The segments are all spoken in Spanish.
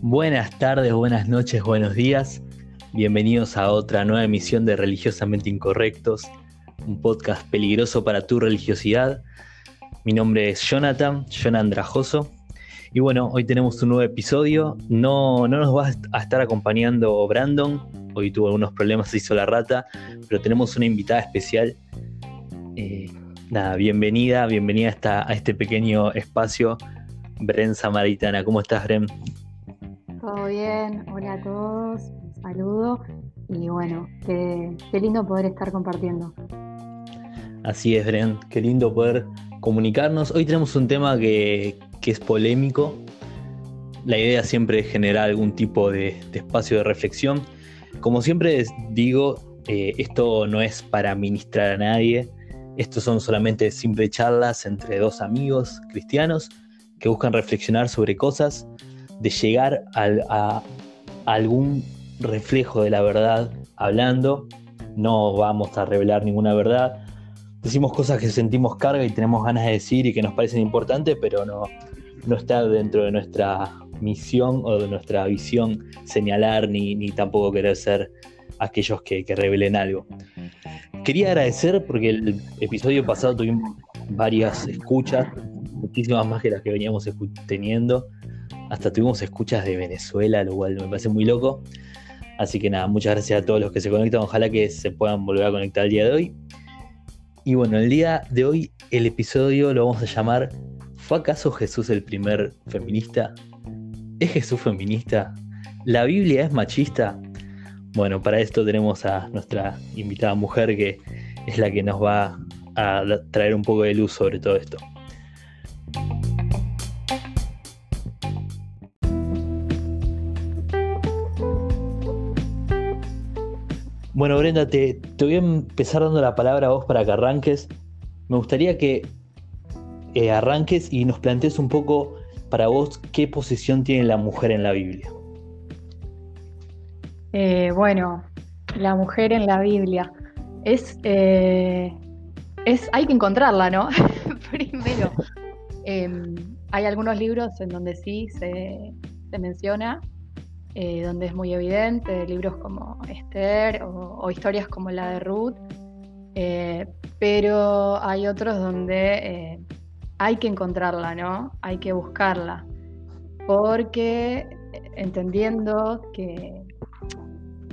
Buenas tardes, buenas noches, buenos días. Bienvenidos a otra nueva emisión de Religiosamente Incorrectos, un podcast peligroso para tu religiosidad. Mi nombre es Jonathan, Jonathan Andrajoso. Y bueno, hoy tenemos un nuevo episodio. No, no nos va a estar acompañando Brandon. Hoy tuvo algunos problemas, se hizo la rata. Pero tenemos una invitada especial. Eh, nada, bienvenida, bienvenida a, a este pequeño espacio. Bren Samaritana. ¿Cómo estás, Bren? Todo bien, hola a todos, un saludo y bueno, qué, lindo poder estar compartiendo. Así es, Bren, qué lindo poder comunicarnos. Hoy tenemos un tema que, es polémico. La idea siempre es generar algún tipo de, espacio de reflexión. Como siempre digo, eh, esto no es para ministrar a nadie. Estos son solamente simples charlas entre dos amigos cristianos que buscan reflexionar sobre cosas de llegar a, algún reflejo de la verdad hablando. No vamos a revelar ninguna verdad. Decimos cosas que sentimos carga y tenemos ganas de decir y que nos parecen importantes, pero no, no está dentro de nuestra misión o de nuestra visión señalar ni, ni tampoco querer ser aquellos que, que, revelen algo. Quería agradecer porque el episodio pasado tuvimos varias escuchas, muchísimas más que las que veníamos teniendo. Hasta tuvimos escuchas de Venezuela, lo cual me parece muy loco. Así que nada, muchas gracias a todos los que se conectan. Ojalá que se puedan volver a conectar el día de hoy. Y bueno, el día de hoy el episodio lo vamos a llamar ¿Fue acaso Jesús el primer feminista? ¿Es Jesús feminista? ¿La Biblia es machista? Bueno, para esto tenemos a nuestra invitada mujer que es la que nos va a traer un poco de luz sobre todo esto. Bueno, Brenda, te, voy a empezar dando la palabra a vos para que arranques. Me gustaría que eh, arranques y nos plantees un poco para vos qué posición tiene la mujer en la Biblia. Eh, bueno, la mujer en la Biblia. Es, eh, es hay que encontrarla, ¿no? Primero. Em, hay algunos libros en donde sí se, menciona, eh, donde es muy evidente, libros como Esther o, historias como la de Ruth, pero hay otros donde hay que encontrarla, ¿no? Hay que buscarla, porque entendiendo que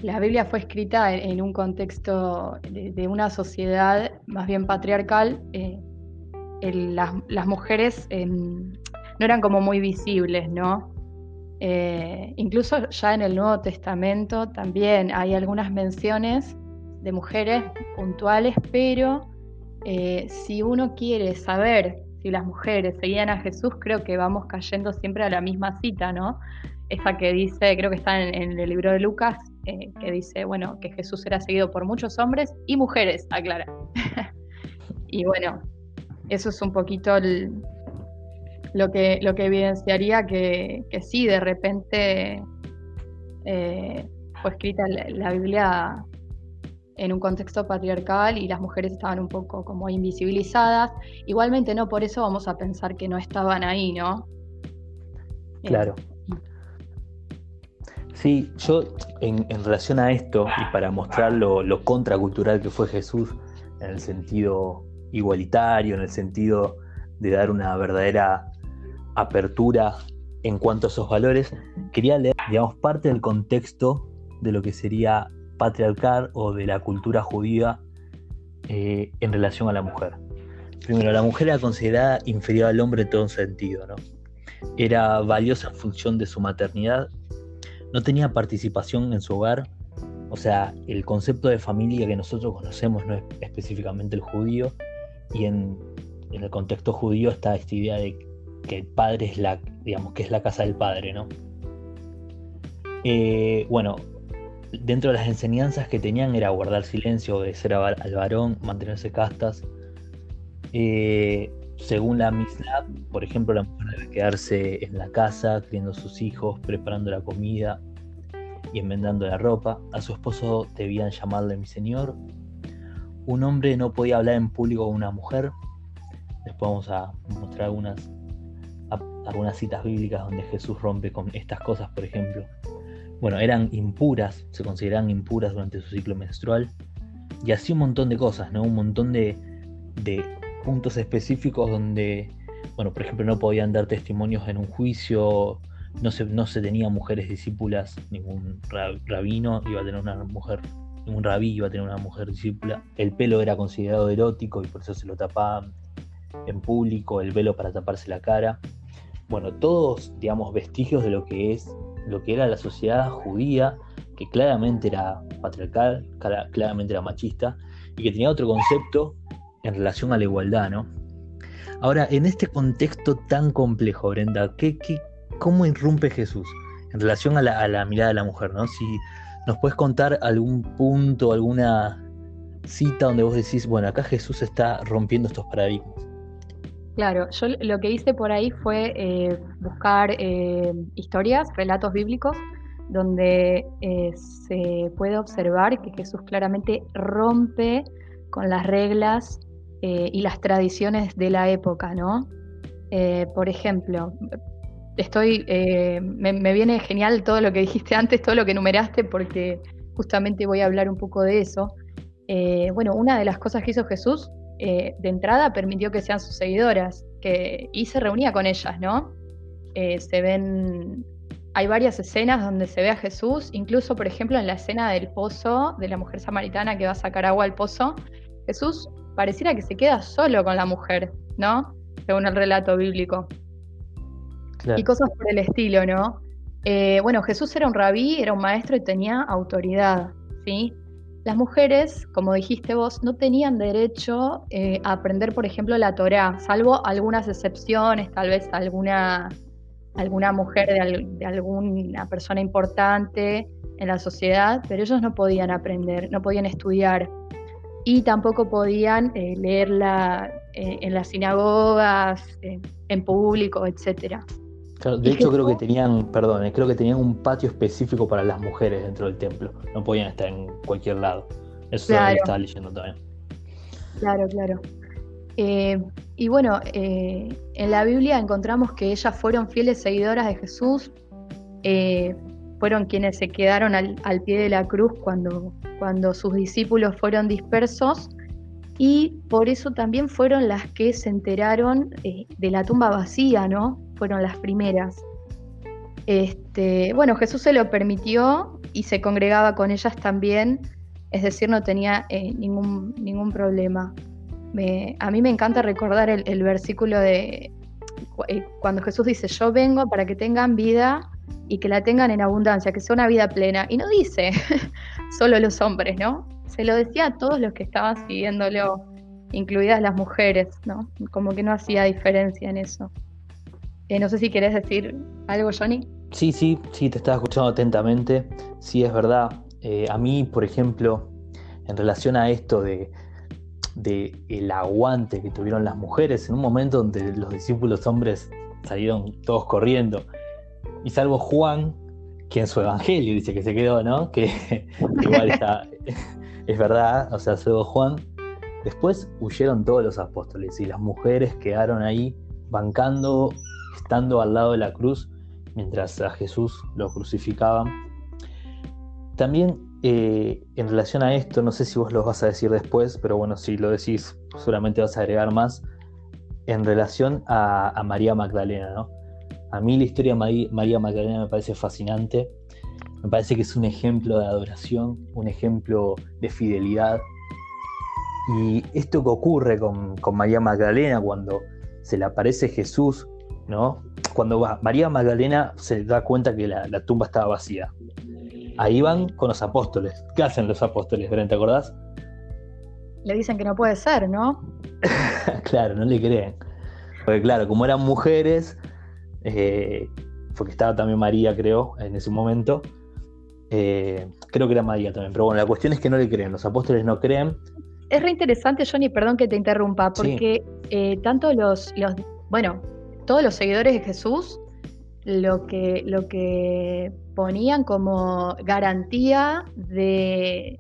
la Biblia fue escrita en, un contexto de, una sociedad más bien patriarcal, las, las, mujeres em, no eran como muy visibles, ¿no? Eh, incluso ya en el Nuevo Testamento también hay algunas menciones de mujeres puntuales, pero eh, si uno quiere saber si las mujeres seguían a Jesús, creo que vamos cayendo siempre a la misma cita, ¿no? Esa que dice, creo que está en, el libro de Lucas, eh, que dice, bueno, que Jesús era seguido por muchos hombres y mujeres, aclara. y bueno, eso es un poquito el, lo que, lo que evidenciaría que, sí, de repente eh, fue escrita la, Biblia en un contexto patriarcal y las mujeres estaban un poco como invisibilizadas. Igualmente no, por eso vamos a pensar que no estaban ahí, ¿no? Claro. Sí, yo en, relación a esto y para mostrar lo, contracultural que fue Jesús en el sentido igualitario, en el sentido de dar una verdadera apertura en cuanto a esos valores, quería leer, digamos, parte del contexto de lo que sería patriarcal o de la cultura judía eh, en relación a la mujer. Primero, la mujer era considerada inferior al hombre en todo sentido, ¿no? Era valiosa en función de su maternidad, no tenía participación en su hogar, o sea, el concepto de familia que nosotros conocemos no es específicamente el judío, y en, en el contexto judío está esta idea de que el padre es la, digamos, que es la casa del padre, ¿no? Eh, bueno, dentro de las enseñanzas que tenían era guardar silencio, obedecer al varón, mantenerse castas. Eh, según la Mishnah, por ejemplo, la mujer debe quedarse en la casa, criando a sus hijos, preparando la comida y enmendando la ropa. A su esposo debían llamarle mi señor. Un hombre no podía hablar en público con una mujer, Después vamos a mostrar algunas, algunas citas bíblicas donde Jesús rompe con estas cosas, por ejemplo. Bueno, eran impuras, se consideraban impuras durante su ciclo menstrual. Y así un montón de cosas, ¿no? Un montón de, de puntos específicos donde, bueno, por ejemplo, no podían dar testimonios en un juicio, no se, no se tenía mujeres discípulas, ningún rabino iba a tener una mujer, ningún rabí iba a tener una mujer discípula. El pelo era considerado erótico y por eso se lo tapaban en público, el velo para taparse la cara. Bueno, todos, digamos, vestigios de lo que es, lo que era la sociedad judía, que claramente era patriarcal, claramente era machista, y que tenía otro concepto en relación a la igualdad, ¿no? Ahora, en este contexto tan complejo, Brenda, ¿qué, cómo irrumpe Jesús en relación a la, mirada de la mujer, ¿no? Si nos puedes contar algún punto, alguna cita donde vos decís, bueno, acá Jesús está rompiendo estos paradigmas. Claro, yo lo que hice por ahí fue eh, buscar eh, historias, relatos bíblicos, donde eh, se puede observar que Jesús claramente rompe con las reglas y las tradiciones de la época, ¿no? por ejemplo, estoy, me, me, viene genial todo lo que dijiste antes, todo lo que enumeraste, porque justamente voy a hablar un poco de eso. bueno, una de las cosas que hizo Jesús eh, de entrada permitió que sean sus seguidoras que, y se reunía con ellas, ¿no? Eh, se ven, hay varias escenas donde se ve a Jesús, incluso por ejemplo en la escena del pozo, de la mujer samaritana que va a sacar agua al pozo, Jesús pareciera que se queda solo con la mujer, ¿no? Según el relato bíblico. Y cosas por el estilo, ¿no? Eh, bueno, Jesús era un rabí, era un maestro y tenía autoridad, ¿sí? Las mujeres, como dijiste vos, no tenían derecho eh, a aprender, por ejemplo, la Torá, salvo algunas excepciones, tal vez alguna, alguna mujer de, alguna persona importante en la sociedad, pero ellos no podían aprender, no podían estudiar y tampoco podían eh, leerla eh, en las sinagogas, en público, etcétera de hecho creo que tenían, perdón, creo que tenían un patio específico para las mujeres dentro del templo. No podían estar en cualquier lado. Eso claro. estaba leyendo también. Claro, claro. Eh, y bueno, eh, en la Biblia encontramos que ellas fueron fieles seguidoras de Jesús, eh, fueron quienes se quedaron al, pie de la cruz cuando, sus discípulos fueron dispersos y por eso también fueron las que se enteraron de la tumba vacía, ¿no? fueron las primeras. Este, bueno, Jesús se lo permitió y se congregaba con ellas también, es decir, no tenía eh, ningún, ningún problema. a mí me encanta recordar el, versículo de eh, cuando Jesús dice, yo vengo para que tengan vida y que la tengan en abundancia, que sea una vida plena. Y no dice solo los hombres, ¿no? Se lo decía a todos los que estaban siguiéndolo, incluidas las mujeres, ¿no? Como que no hacía diferencia en eso. Eh, no sé si querés decir algo, Johnny. Sí, sí, sí, te estaba escuchando atentamente. Sí, es verdad. Eh, a mí, por ejemplo, en relación a esto de, el aguante que tuvieron las mujeres, en un momento donde los discípulos hombres salieron todos corriendo, y salvo Juan, que en su evangelio dice que se quedó, ¿no? Que igual está, es verdad, o sea, salvo Juan. Después huyeron todos los apóstoles y las mujeres quedaron ahí bancando estando al lado de la cruz mientras a Jesús lo crucificaban. También eh, en relación a esto, no sé si vos lo vas a decir después, pero bueno, si lo decís, seguramente vas a agregar más, en relación a, María Magdalena, ¿no? A mí la historia de María Magdalena me parece fascinante, me parece que es un ejemplo de adoración, un ejemplo de fidelidad. Y esto que ocurre con, con María Magdalena cuando se le aparece Jesús ¿no? Cuando va, María Magdalena se da cuenta que la, tumba estaba vacía. Ahí van con los apóstoles. ¿Qué hacen los apóstoles, Bren? ¿Te acordás? Le dicen que no puede ser, ¿no? claro, no le creen. Porque claro, como eran mujeres, eh, porque estaba también María, creo, en ese momento. Eh, creo que era María también, pero bueno, la cuestión es que no le creen, los apóstoles no creen. Es re interesante, Johnny, perdón que te interrumpa, porque eh, tanto los, los, bueno, todos los seguidores de Jesús lo que, lo que ponían como garantía de,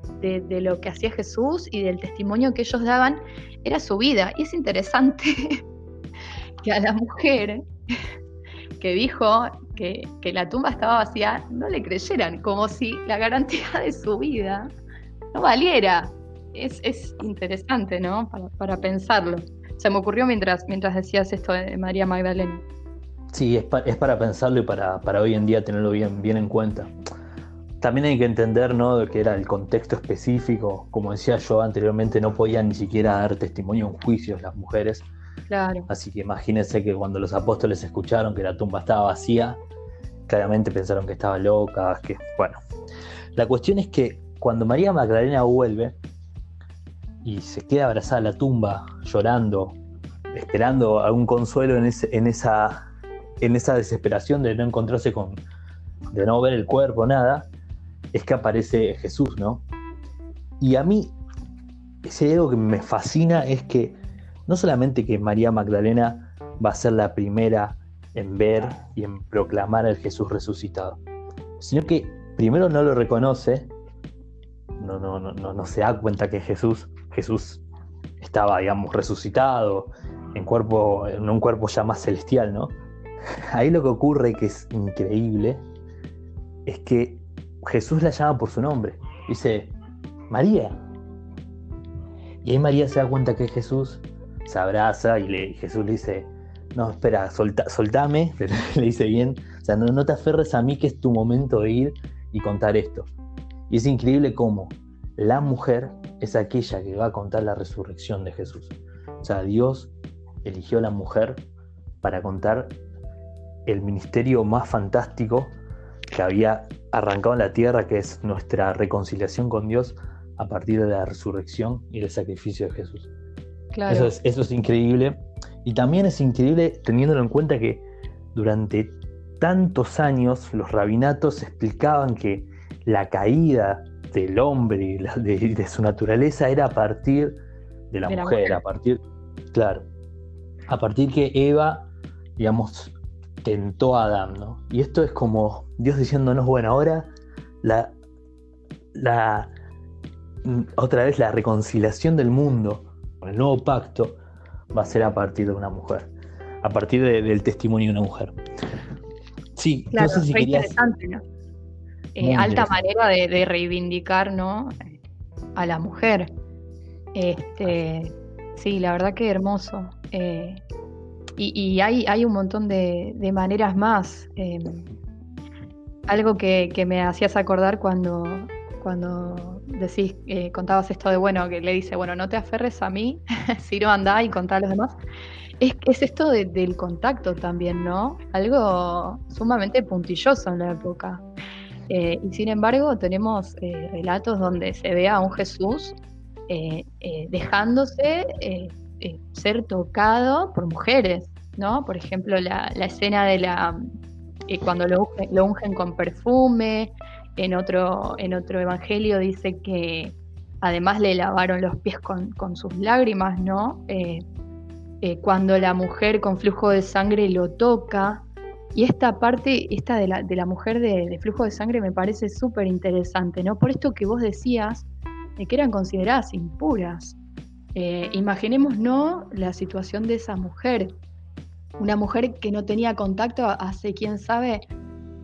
lo que hacía Jesús y del testimonio que ellos daban era su vida. Y es interesante que a la mujer que dijo que, la tumba estaba vacía no le creyeran, como si la garantía de su vida no valiera. Es, interesante, ¿no? Para, pensarlo. Se me ocurrió mientras, mientras decías esto de María Magdalena. Sí, es, es para pensarlo y para, para, hoy en día tenerlo bien, bien en cuenta. También hay que entender ¿no? que era el contexto específico. Como decía yo anteriormente, no podían ni siquiera dar testimonio en juicios las mujeres. Así que imagínense que cuando los apóstoles escucharon que la tumba estaba vacía, claramente pensaron que estaba loca, que bueno. La cuestión es que cuando María Magdalena vuelve y se queda abrazada a la tumba, llorando, esperando algún consuelo en, en, esa, en esa desesperación de no encontrarse con, de no ver el cuerpo, nada, es que aparece Jesús, ¿no? Y a mí, ese algo que me fascina es que no solamente que María Magdalena va a ser la primera en ver y en proclamar al Jesús resucitado, sino que primero no lo reconoce, no, no, no, no, se da cuenta que Jesús, Jesús estaba, digamos, resucitado en, cuerpo, en un cuerpo ya más celestial, ¿no? Ahí lo que ocurre, que es increíble, es que Jesús la llama por su nombre. Dice, María. Y ahí María se da cuenta que es Jesús, se abraza y le, Jesús le dice, no, espera, soltame, le dice bien, o sea, no, no te aferres a mí que es tu momento de ir y contar esto. Y es increíble cómo la mujer es aquella que va a contar la resurrección de Jesús. O sea, Dios eligió a la mujer para contar el ministerio más fantástico que había arrancado en la tierra, que es nuestra reconciliación con Dios a partir de la resurrección y del sacrificio de Jesús. Eso, es, eso es increíble. Y también es increíble teniéndolo en cuenta que durante tantos años los rabinatos explicaban que la caída del hombre y de, su naturaleza era a partir de la, mujer, a partir, claro, a partir que Eva, digamos, tentó a Adán, ¿no? Y esto es como Dios diciéndonos, bueno, ahora la, la otra vez la reconciliación del mundo, el nuevo pacto, va a ser a partir de una mujer, a partir del testimonio de una mujer. Sí, claro, no sé si interesante, ¿no? Eh, alta manera de, reivindicar, ¿no? A la mujer. Este, sí, la verdad que hermoso. Eh, y, hay, hay, un montón de, maneras más. Em, algo que, me hacías acordar cuando, cuando decís, eh, contabas esto de, bueno, que le dice, bueno, no te aferres a mí, si no anda y contá a los demás. Es, es esto del contacto también, ¿no? Algo sumamente puntilloso en la época. Eh, y sin embargo, tenemos eh, relatos donde se ve a un Jesús dejándose ser tocado por mujeres, ¿no? Por ejemplo, la, escena de la cuando lo, ungen con perfume, en otro, en otro evangelio dice que además le lavaron los pies con, sus lágrimas, ¿no? Eh, eh, cuando la mujer con flujo de sangre lo toca. Y esta parte, esta de la, de la mujer de, flujo de sangre me parece súper interesante, ¿no? Por esto que vos decías de que eran consideradas impuras. Eh, imaginemos, ¿no? La situación de esa mujer una mujer que no tenía contacto hace quién sabe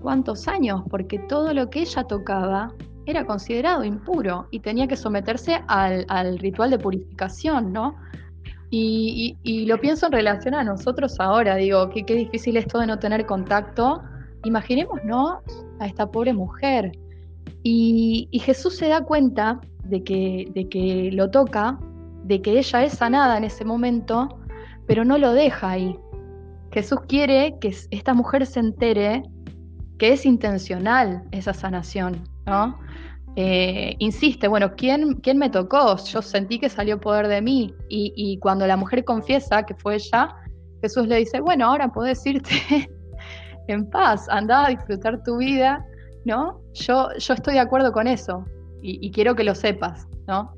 cuántos años, porque todo lo que ella tocaba era considerado impuro y tenía que someterse al, ritual de purificación, ¿no? Y, lo pienso en relación a nosotros ahora, digo, qué difícil esto de no tener contacto. Imaginemos, ¿no? A esta pobre mujer. Y, Jesús se da cuenta de que, de que lo toca, de que ella es sanada en ese momento, pero no lo deja ahí. Jesús quiere que esta mujer se entere que es intencional esa sanación, ¿no? Eh, insiste, bueno, ¿quién, ¿quién me tocó? Yo sentí que salió poder de mí. Y, cuando la mujer confiesa que fue ella, Jesús le dice, bueno, ahora puedes irte en paz, anda a disfrutar tu vida, ¿no? Yo, yo estoy de acuerdo con eso y, y, quiero que lo sepas, ¿no?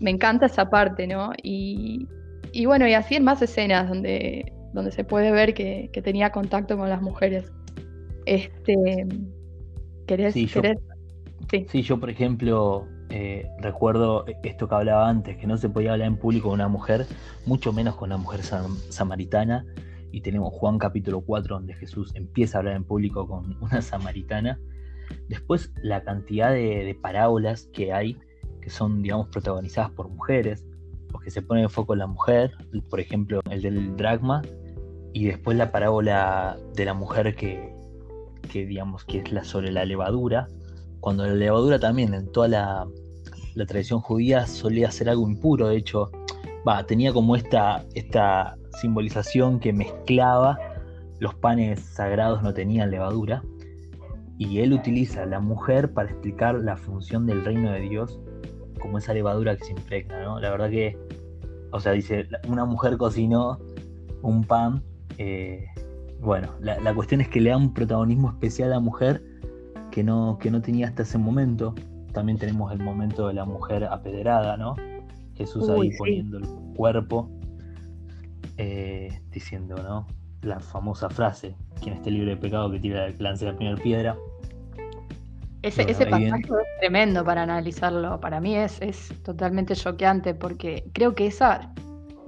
Me encanta esa parte, ¿no? Y, y bueno, y así en más escenas donde donde se puede ver que, tenía contacto con las mujeres. Este, ¿Querés? Sí, yo, sí. yo por ejemplo, eh, recuerdo esto que hablaba antes, que no se podía hablar en público con una mujer, mucho menos con una mujer samaritana, y tenemos Juan capítulo 4 donde Jesús empieza a hablar en público con una samaritana. Después la cantidad de, parábolas que hay que son, digamos, protagonizadas por mujeres, o que se pone en foco en la mujer, por ejemplo, el del dragma, y después la parábola de la mujer que, que digamos, que es la sobre la levadura, cuando la levadura también en toda la, tradición judía solía ser algo impuro, de hecho, va, tenía como esta, esta simbolización que mezclaba, los panes sagrados no tenían levadura, y él utiliza la mujer para explicar la función del reino de Dios como esa levadura que se impregna, ¿no? La verdad que, o sea, dice, una mujer cocinó un pan, eh, bueno, la, cuestión es que le da un protagonismo especial a la mujer que no, que no tenía hasta ese momento. También tenemos el momento de la mujer apedreada, ¿no? Jesús ahí poniendo el cuerpo, eh, diciendo, ¿no? La famosa frase, quien esté libre de pecado que tira el lance la primera piedra. Ese, pasaje es tremendo para analizarlo. Para mí es, es totalmente choqueante porque creo que esa,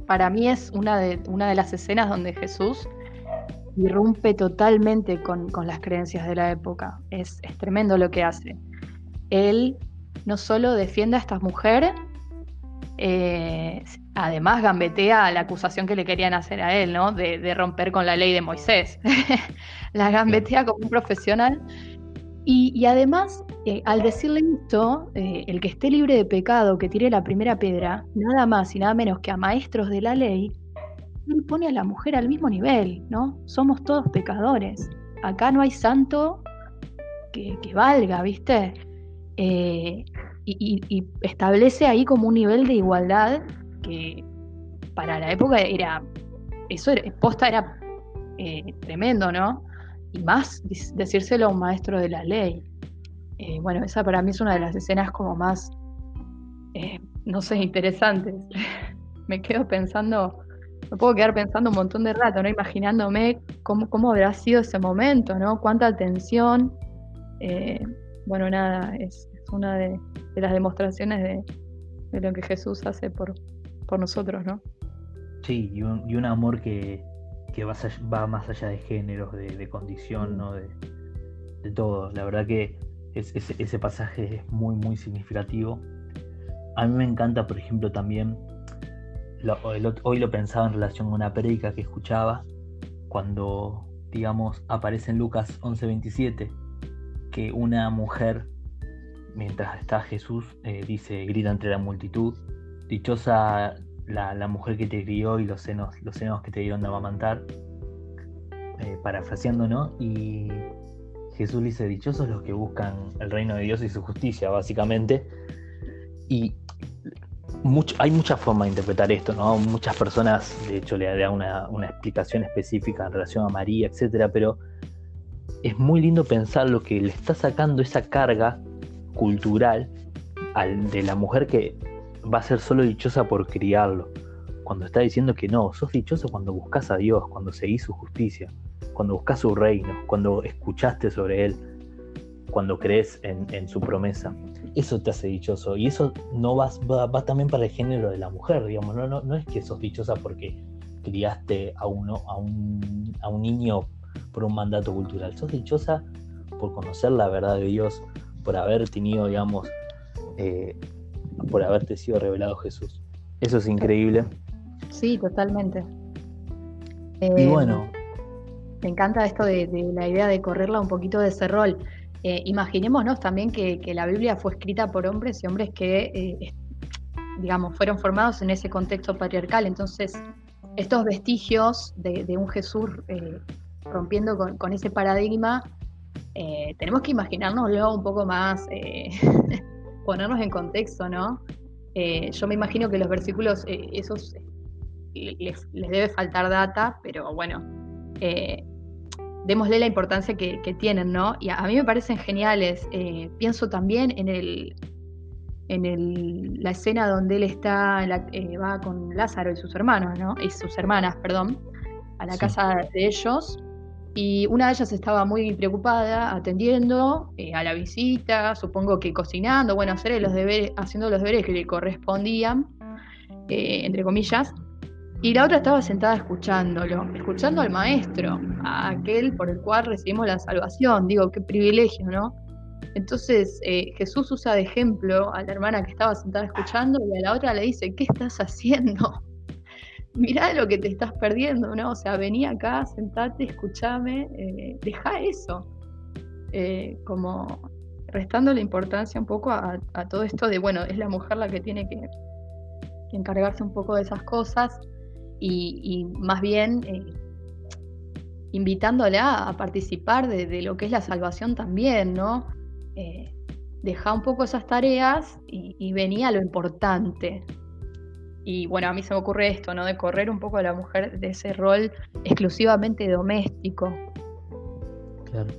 para mí es una de, una de las escenas donde Jesús irrumpe totalmente con, las creencias de la época. Es, es, tremendo lo que hace. Él no solo defiende a esta mujer, eh, además gambetea la acusación que le querían hacer a él, ¿no? De, romper con la ley de Moisés. la gambetea como un profesional. Y, además, eh, al decirle esto, eh, el que esté libre de pecado, que tire la primera piedra, nada más y nada menos que a maestros de la ley, él pone a la mujer al mismo nivel, ¿no? Somos todos pecadores. Acá no hay santo que, valga, ¿viste? y, establece ahí como un nivel de igualdad que para la época era, eso era, posta era eh, tremendo, ¿no? Y más decírselo a un maestro de la ley. Eh, bueno, esa para mí es una de las escenas como más, eh, no sé, interesantes. me quedo pensando, me puedo quedar pensando un montón de rato, ¿no? Imaginándome cómo, cómo habrá sido ese momento, ¿no? Cuánta atención. bueno, nada, es, una de, las demostraciones de, lo que Jesús hace por, por nosotros, ¿no? Sí, y un, y un amor que, va, va, más allá de géneros, de, condición, ¿no? De, todo. La verdad que ese pasaje es muy, muy significativo. A mí me encanta, por ejemplo, también, hoy lo pensaba en relación a una prédica que escuchaba, cuando, digamos, aparece en Lucas 11:27, que una mujer mientras está Jesús, eh, dice, grita entre la multitud, dichosa la, mujer que te crió y los senos, los senos que te dieron de amamantar, eh, parafraseando, ¿no? Y Jesús dice, dichosos los que buscan el reino de Dios y su justicia, básicamente. Y hay muchas formas de interpretar esto, ¿no? Muchas personas, de hecho, le dan una, una explicación específica en relación a María, etcétera, pero es muy lindo pensar lo que le está sacando esa carga cultural al, de la mujer que va a ser solo dichosa por criarlo. Cuando está diciendo que no, sos dichoso cuando buscas a Dios, cuando seguís su justicia, cuando buscas su reino, cuando escuchaste sobre Él, cuando crees en, su promesa. Eso te hace dichoso. Y eso no va, va, también para el género de la mujer, digamos. No, no, no es que sos dichosa porque criaste a, uno, a, un, a un niño por un mandato cultural. Sos dichosa por conocer la verdad de Dios, por haber tenido, digamos, eh, por haberte sido revelado Jesús. Eso es increíble. Sí, totalmente. y eh, bueno. Me encanta esto de, la idea de correrla un poquito de ese rol. Eh, imaginémonos también que, la Biblia fue escrita por hombres y hombres que, digamos, fueron formados en ese contexto patriarcal. Entonces, estos vestigios de, un Jesús rompiendo con, ese paradigma eh, tenemos que imaginarnos luego un poco más, eh, ponernos en contexto, ¿no? Eh, yo me imagino que los versículos, esos les, debe faltar data, pero bueno, démosle la importancia que, tienen, ¿no? Y a, mí me parecen geniales. pienso también en el, en la escena donde él está, va con Lázaro y sus hermanos, ¿no? Y sus hermanas, perdón, a la casa de ellos. Y una de ellas estaba muy preocupada atendiendo eh, a la visita, supongo que cocinando, bueno, hacer los deberes, haciendo los deberes que le correspondían, eh, entre comillas. Y la otra estaba sentada escuchándolo, escuchando al maestro, a aquel por el cual recibimos la salvación. Digo, qué privilegio, ¿no? Entonces eh, Jesús usa de ejemplo a la hermana que estaba sentada escuchando y a la otra le dice, ¿qué estás haciendo? Mirá lo que te estás perdiendo, ¿no? O sea, vení acá, sentate, escúchame, eh, deja eso. Eh, como restando la importancia un poco a, todo esto de, bueno, es la mujer la que tiene que, encargarse un poco de esas cosas y, más bien invitándola a participar de, lo que es la salvación también, ¿no? eh, un poco esas tareas y, venía lo importante. Y bueno, a mí se me ocurre esto, ¿no? De correr un poco a la mujer de ese rol exclusivamente doméstico. Claro.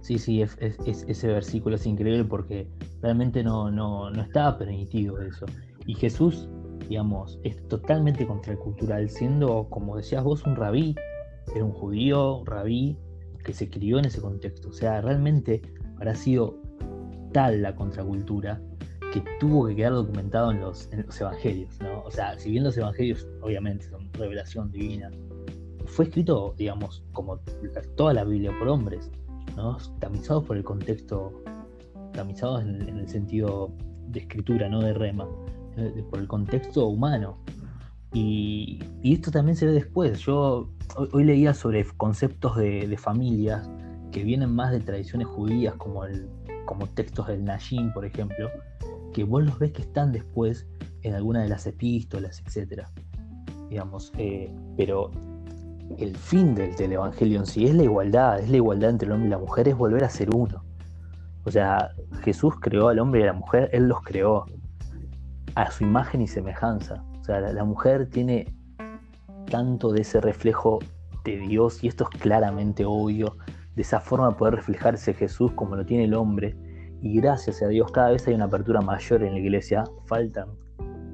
Sí, sí, ese versículo es increíble porque realmente no, no, no estaba permitido eso. Y Jesús, digamos, es totalmente contracultural, siendo, como decías vos, un rabí, era un judío, un rabí, que se crió en ese contexto. O sea, realmente habrá sido tal la contracultura que tuvo que quedar documentado en los, evangelios, ¿no? O sea, si bien los evangelios obviamente son revelación divina, fue escrito, digamos, como toda la Biblia por hombres, ¿no? Tamizados por el contexto, tamizados en, el sentido de escritura, no de rema, por el contexto humano. Y, esto también se ve después. Yo hoy, leía sobre conceptos de, familias que vienen más de tradiciones judías, como, el, textos del Najim, por ejemplo, que vos los ves que están después en alguna de las epístolas, etc. Digamos, eh, pero el fin del, del, Evangelio en sí es la igualdad, es la igualdad entre el hombre y la mujer, es volver a ser uno. O sea, Jesús creó al hombre y a la mujer, Él los creó a su imagen y semejanza. O sea, la mujer tiene tanto de ese reflejo de Dios, y esto es claramente obvio, de esa forma poder reflejarse Jesús como lo tiene el hombre. Y gracias a Dios cada vez hay una apertura mayor en la iglesia. Faltan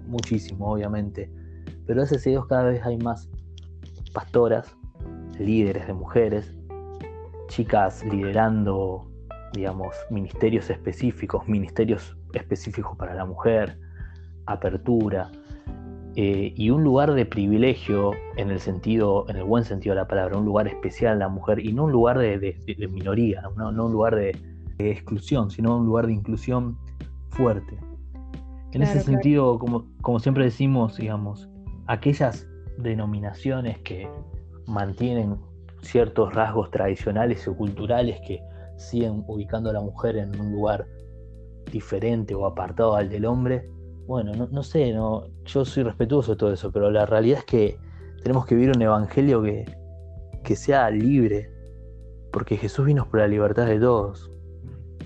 muchísimo, obviamente. Pero gracias a Dios cada vez hay más pastoras, líderes de mujeres, chicas liderando, digamos, ministerios específicos, ministerios específicos para la mujer, apertura, eh, y un lugar de privilegio en el sentido, en el buen sentido de la palabra, un lugar especial a la mujer y no un lugar de, minoría, no, un lugar de, exclusión, sino un lugar de inclusión fuerte. En ese sentido, como, como siempre decimos, digamos, aquellas denominaciones que mantienen ciertos rasgos tradicionales o culturales que siguen ubicando a la mujer en un lugar diferente o apartado al del hombre, bueno, no, sé, no, yo soy respetuoso de todo eso, pero la realidad es que tenemos que vivir un evangelio que, que sea libre, porque Jesús vino por la libertad de todos.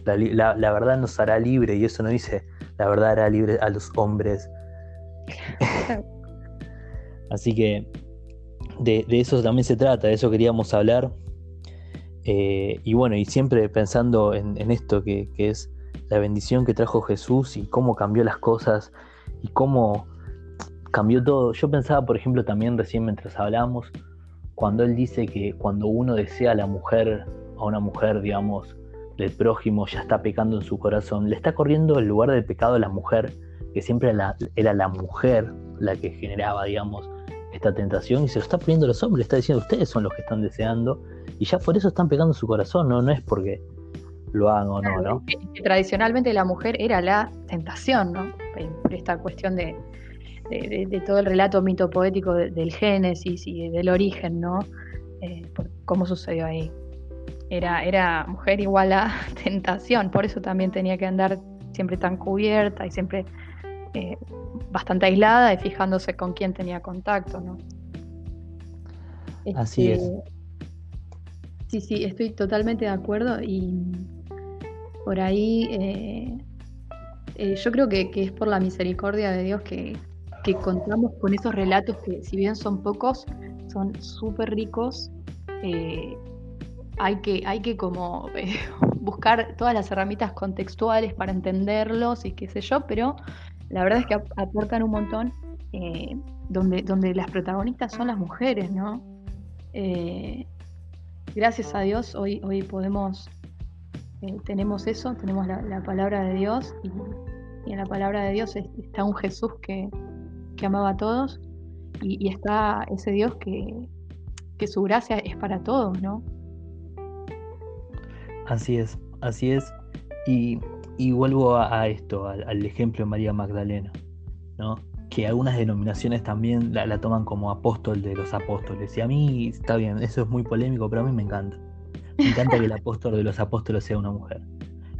La, verdad nos hará libre, y eso no dice la verdad hará libre a los hombres. Así que de, eso también se trata, de eso queríamos hablar. Eh, y bueno, y siempre pensando en, esto que, que es la bendición que trajo Jesús y cómo cambió las cosas y cómo cambió todo. Yo pensaba, por ejemplo, también recién mientras hablábamos, cuando él dice que cuando uno desea a la mujer, a una mujer, digamos, del prójimo, ya está pecando en su corazón, le está corriendo el lugar del pecado a la mujer, que siempre era la, mujer la que generaba, digamos, esta tentación y se lo está poniendo a los hombres, está diciendo ustedes son los que están deseando y ya por eso están pecando en su corazón, no, no es porque lo hagan o no, ¿no? tradicionalmente la mujer era la tentación, ¿no? Por esta cuestión de, todo el relato mitopoético del Génesis y del origen, ¿no? Eh, ¿Cómo sucedió ahí? Era, era mujer igual a tentación, por eso también tenía que andar siempre tan cubierta y siempre eh, bastante aislada y fijándose con quién tenía contacto, ¿no? Así es. Este, sí, sí, estoy totalmente de acuerdo y por ahí eh, eh, yo creo que, es por la misericordia de Dios que, contamos con esos relatos que si bien son pocos, son súper ricos. Eh, hay que, hay que como buscar todas las herramientas contextuales para entenderlos y qué sé yo, pero la verdad es que aportan un montón donde, donde las protagonistas son las mujeres, ¿no? gracias a Dios hoy, hoy podemos eh, tenemos eso, tenemos la, palabra de Dios y, en la palabra de Dios está un Jesús que, amaba a todos y, está ese Dios que, su gracia es para todos, ¿no? Así es, así es. Y, vuelvo a, esto, al, ejemplo de María Magdalena, ¿no? que algunas denominaciones también la, toman como apóstol de los apóstoles. Y a mí está bien, eso es muy polémico, pero a mí me encanta. Me encanta que el apóstol de los apóstoles sea una mujer.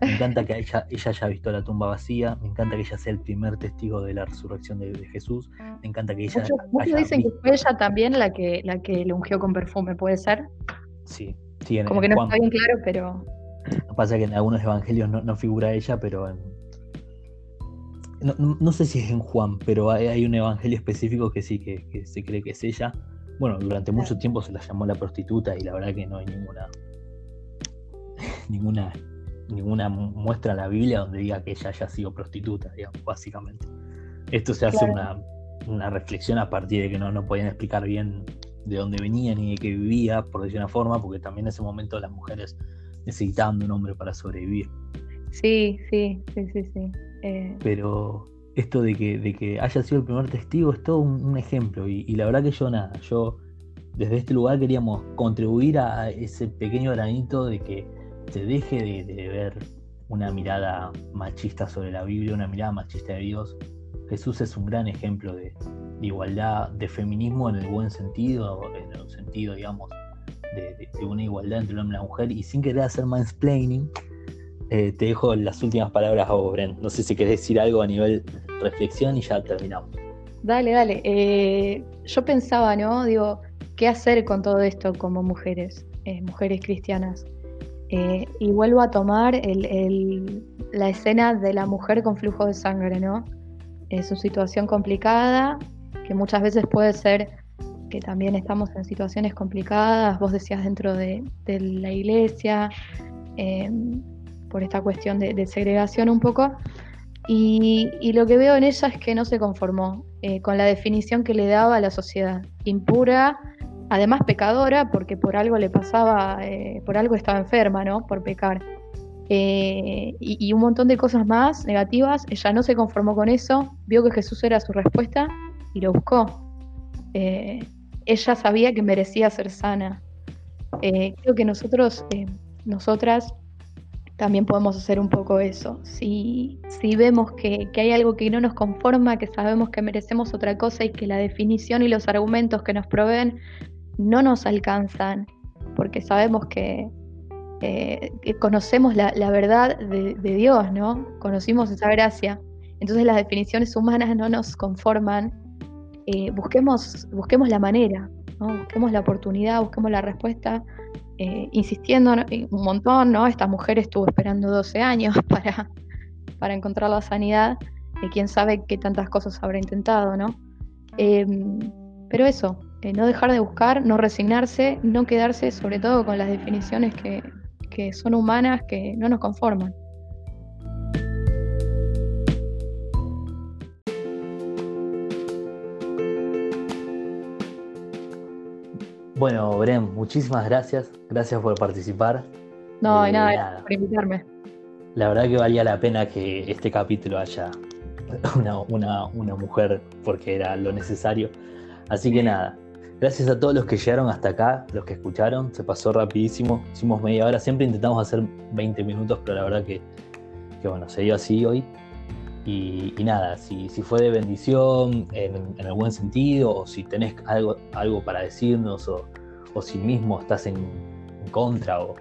Me encanta que ella, ella haya visto la tumba vacía, me encanta que ella sea el primer testigo de la resurrección de, Jesús, me encanta que ella... Muchos, dicen que fue ella también la que, la que le ungió con perfume, ¿puede ser? Sí, sí Como que no está bien claro, pero... Lo pasa que en algunos evangelios no, figura ella, pero no, sé si es en Juan, pero hay, un evangelio específico que sí, que, se cree que es ella. Bueno, durante mucho tiempo se la llamó la prostituta y la verdad que no hay ninguna ninguna ninguna muestra en la Biblia donde diga que ella haya sido prostituta, digamos, básicamente. Esto se hace una, reflexión a partir de que no, no podían explicar bien de dónde venía ni de qué vivía, por decir una forma, porque también en ese momento las mujeres necesitaban de un hombre para sobrevivir. Sí, sí, sí, sí, sí. Eh, Pero esto de que, de que haya sido el primer testigo es todo un, ejemplo y, la verdad que yo nada, yo desde este lugar queríamos contribuir a ese pequeño granito de que se deje de, ver una mirada machista sobre la Biblia, una mirada machista de Dios. Jesús es un gran ejemplo de, igualdad, de feminismo en el buen sentido, en el sentido, digamos, de, una igualdad entre el hombre y la mujer. Y sin querer hacer mansplaining, eh, te dejo las últimas palabras a vos, Bren. No sé si querés decir algo a nivel reflexión y ya terminamos. Dale, dale. Eh, yo pensaba, ¿no? Digo, ¿qué hacer con todo esto como mujeres, eh, mujeres cristianas? Eh, y vuelvo a tomar la escena de la mujer con flujo de sangre, ¿no? Es una situación complicada, que muchas veces puede ser que también estamos en situaciones complicadas, vos decías dentro de, la iglesia, em, por esta cuestión de, segregación un poco, y, lo que veo en ella es que no se conformó eh, con la definición que le daba a la sociedad, impura, además pecadora, porque por algo le pasaba, eh, por algo estaba enferma, ¿no? Por pecar. Eh, y, un montón de cosas más negativas, ella no se conformó con eso, vio que Jesús era su respuesta y lo buscó. Eh, ella sabía que merecía ser sana. creo que nosotros, nosotras, también podemos hacer un poco eso. Si, si vemos que, que, hay algo que no nos conforma, que sabemos que merecemos otra cosa y que la definición y los argumentos que nos proveen no nos alcanzan, porque sabemos que, eh, conocemos la, verdad de, Dios, ¿no? Conocimos esa gracia. Entonces las definiciones humanas no nos conforman. Eh, busquemos, busquemos la manera, busquemos la oportunidad, busquemos la respuesta, eh, insistiendo un montón, ¿no? Esta mujer estuvo esperando 12 años para, para encontrar la sanidad, y quién sabe qué tantas cosas habrá intentado, ¿no? pero eso, eh, no dejar de buscar, no resignarse, no quedarse sobre todo con las definiciones que, son humanas, que no nos conforman. Bueno, Bren, muchísimas gracias. Gracias por participar. No, eh, nada, por invitarme. La verdad que valía la pena que este capítulo haya una, una mujer porque era lo necesario. Así que nada, Gracias a todos los que llegaron hasta acá, los que escucharon, se pasó rapidísimo, hicimos media hora, siempre intentamos hacer 20 minutos, pero la verdad que, bueno, se dio así hoy. Y, nada, si, fue de bendición en, el buen sentido, o si tenés algo, algo para decirnos, o, si mismo estás en, contra, o,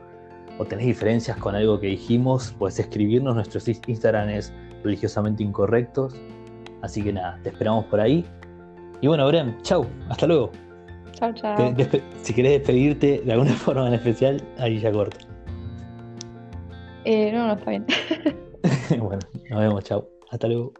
tenés diferencias con algo que dijimos, puedes escribirnos, nuestros Instagram es religiosamente incorrectos. Así que nada, te esperamos por ahí. Y bueno, Bren, chau, hasta luego. Chao, chao. si querés despedirte de alguna forma en especial, ahí ya corto. Eh, no, no, está bien. bueno, nos vemos, chao. Hasta luego.